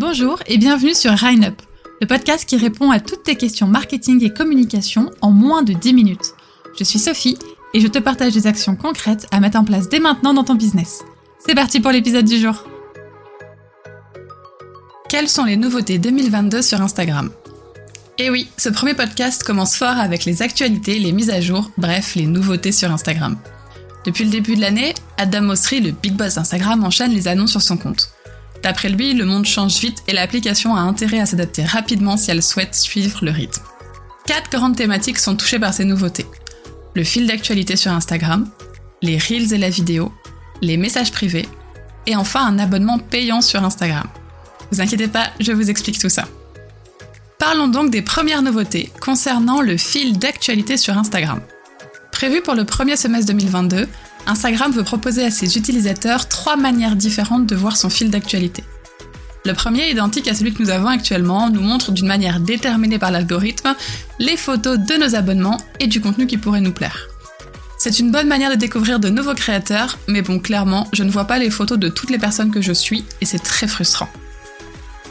Bonjour et bienvenue sur Up, le podcast qui répond à toutes tes questions marketing et communication en moins de 10 minutes. Je suis Sophie et je te partage des actions concrètes à mettre en place dès maintenant dans ton business. C'est parti pour l'épisode du jour. Quelles sont les nouveautés 2022 sur Instagram? Eh oui, ce premier podcast commence fort avec les actualités, les mises à jour, bref, les nouveautés sur Instagram. Depuis le début de l'année, Adam Mosseri, le big boss d'Instagram, enchaîne les annonces sur son compte. D'après lui, le monde change vite et l'application a intérêt à s'adapter rapidement si elle souhaite suivre le rythme. Quatre grandes thématiques sont touchées par ces nouveautés. Le fil d'actualité sur Instagram, les reels et la vidéo, les messages privés, et enfin un abonnement payant sur Instagram. Vous inquiétez pas, je vous explique tout ça. Parlons donc des premières nouveautés concernant le fil d'actualité sur Instagram. Prévu pour le premier semestre 2022, Instagram veut proposer à ses utilisateurs trois manières différentes de voir son fil d'actualité. Le premier, identique à celui que nous avons actuellement, nous montre d'une manière déterminée par l'algorithme les photos de nos abonnements et du contenu qui pourrait nous plaire. C'est une bonne manière de découvrir de nouveaux créateurs, mais bon, clairement, je ne vois pas les photos de toutes les personnes que je suis et c'est très frustrant.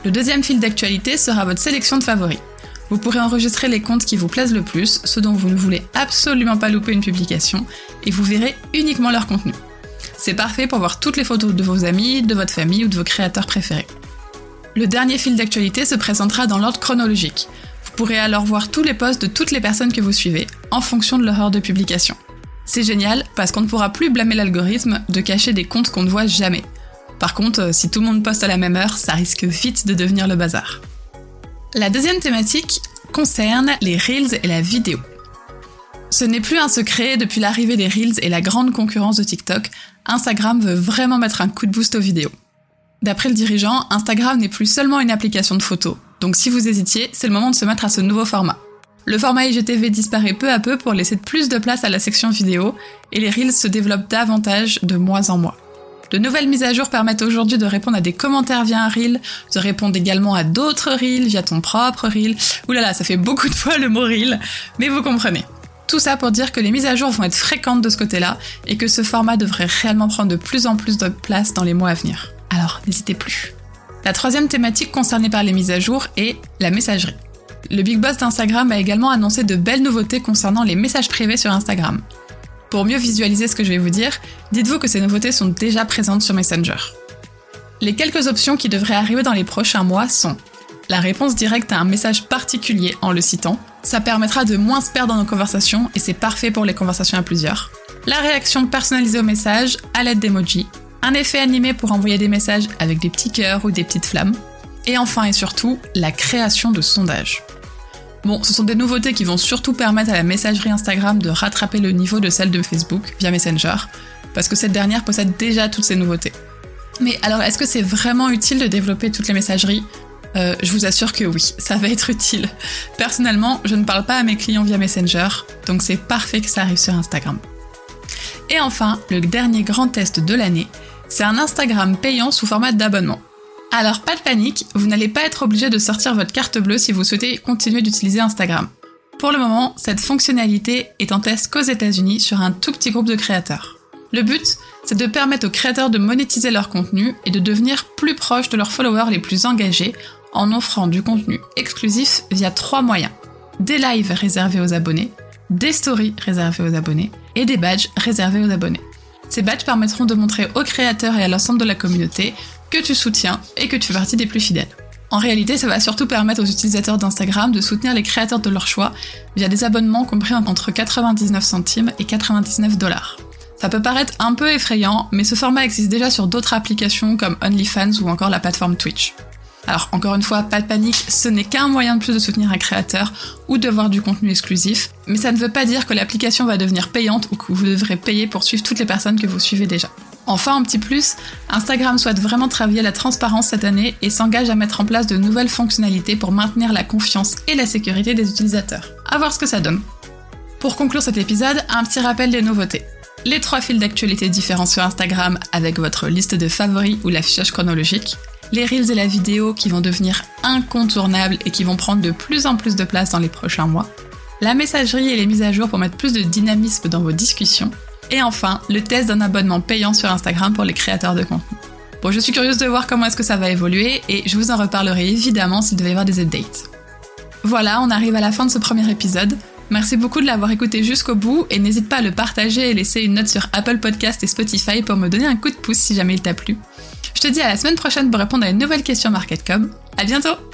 Le deuxième fil d'actualité sera votre sélection de favoris. Vous pourrez enregistrer les comptes qui vous plaisent le plus, ceux dont vous ne voulez absolument pas louper une publication, et vous verrez uniquement leur contenu. C'est parfait pour voir toutes les photos de vos amis, de votre famille ou de vos créateurs préférés. Le dernier fil d'actualité se présentera dans l'ordre chronologique. Vous pourrez alors voir tous les posts de toutes les personnes que vous suivez, en fonction de leur heure de publication. C'est génial parce qu'on ne pourra plus blâmer l'algorithme de cacher des comptes qu'on ne voit jamais. Par contre, si tout le monde poste à la même heure, ça risque vite de devenir le bazar. La deuxième thématique concerne les Reels et la vidéo. Ce n'est plus un secret, depuis l'arrivée des Reels et la grande concurrence de TikTok, Instagram veut vraiment mettre un coup de boost aux vidéos. D'après le dirigeant, Instagram n'est plus seulement une application de photos, donc si vous hésitiez, c'est le moment de se mettre à ce nouveau format. Le format IGTV disparaît peu à peu pour laisser plus de place à la section vidéo, et les Reels se développent davantage de mois en mois. De nouvelles mises à jour permettent aujourd'hui de répondre à des commentaires via un reel, de répondre également à d'autres reels via ton propre reel. Ouh là là, ça fait beaucoup de fois le mot reel, mais vous comprenez. Tout ça pour dire que les mises à jour vont être fréquentes de ce côté-là et que ce format devrait réellement prendre de plus en plus de place dans les mois à venir. Alors, n'hésitez plus. La troisième thématique concernée par les mises à jour est la messagerie. Le big boss d'Instagram a également annoncé de belles nouveautés concernant les messages privés sur Instagram. Pour mieux visualiser ce que je vais vous dire, dites-vous que ces nouveautés sont déjà présentes sur Messenger. Les quelques options qui devraient arriver dans les prochains mois sont la réponse directe à un message particulier en le citant, ça permettra de moins se perdre dans nos conversations et c'est parfait pour les conversations à plusieurs. La réaction personnalisée au message à l'aide d'emoji, un effet animé pour envoyer des messages avec des petits cœurs ou des petites flammes, et enfin et surtout la création de sondages. Bon, ce sont des nouveautés qui vont surtout permettre à la messagerie Instagram de rattraper le niveau de celle de Facebook via Messenger, parce que cette dernière possède déjà toutes ces nouveautés. Mais alors, est-ce que c'est vraiment utile de développer toutes les messageries? Euh, Je vous assure que oui, ça va être utile. Personnellement, je ne parle pas à mes clients via Messenger, donc c'est parfait que ça arrive sur Instagram. Et enfin, le dernier grand test de l'année, c'est un Instagram payant sous format d'abonnement. Alors pas de panique, vous n'allez pas être obligé de sortir votre carte bleue si vous souhaitez continuer d'utiliser Instagram. Pour le moment, cette fonctionnalité est en test qu'aux États-Unis sur un tout petit groupe de créateurs. Le but, c'est de permettre aux créateurs de monétiser leur contenu et de devenir plus proches de leurs followers les plus engagés en offrant du contenu exclusif via trois moyens. Des lives réservés aux abonnés, des stories réservées aux abonnés et des badges réservés aux abonnés. Ces badges permettront de montrer aux créateurs et à l'ensemble de la communauté que tu soutiens et que tu fais partie des plus fidèles. En réalité, ça va surtout permettre aux utilisateurs d'Instagram de soutenir les créateurs de leur choix via des abonnements compris entre 99 centimes et 99 dollars. Ça peut paraître un peu effrayant, mais ce format existe déjà sur d'autres applications comme OnlyFans ou encore la plateforme Twitch. Alors encore une fois, pas de panique, ce n'est qu'un moyen de plus de soutenir un créateur ou de voir du contenu exclusif, mais ça ne veut pas dire que l'application va devenir payante ou que vous devrez payer pour suivre toutes les personnes que vous suivez déjà. Enfin, un petit plus, Instagram souhaite vraiment travailler la transparence cette année et s'engage à mettre en place de nouvelles fonctionnalités pour maintenir la confiance et la sécurité des utilisateurs. À voir ce que ça donne. Pour conclure cet épisode, un petit rappel des nouveautés. Les trois fils d'actualité différents sur Instagram avec votre liste de favoris ou l'affichage chronologique. Les reels et la vidéo qui vont devenir incontournables et qui vont prendre de plus en plus de place dans les prochains mois. La messagerie et les mises à jour pour mettre plus de dynamisme dans vos discussions et enfin, le test d'un abonnement payant sur Instagram pour les créateurs de contenu. Bon, je suis curieuse de voir comment est-ce que ça va évoluer et je vous en reparlerai évidemment s'il devait y avoir des updates. Voilà, on arrive à la fin de ce premier épisode. Merci beaucoup de l'avoir écouté jusqu'au bout et n'hésite pas à le partager et laisser une note sur Apple Podcast et Spotify pour me donner un coup de pouce si jamais il t'a plu. Je te dis à la semaine prochaine pour répondre à une nouvelle question Market À bientôt!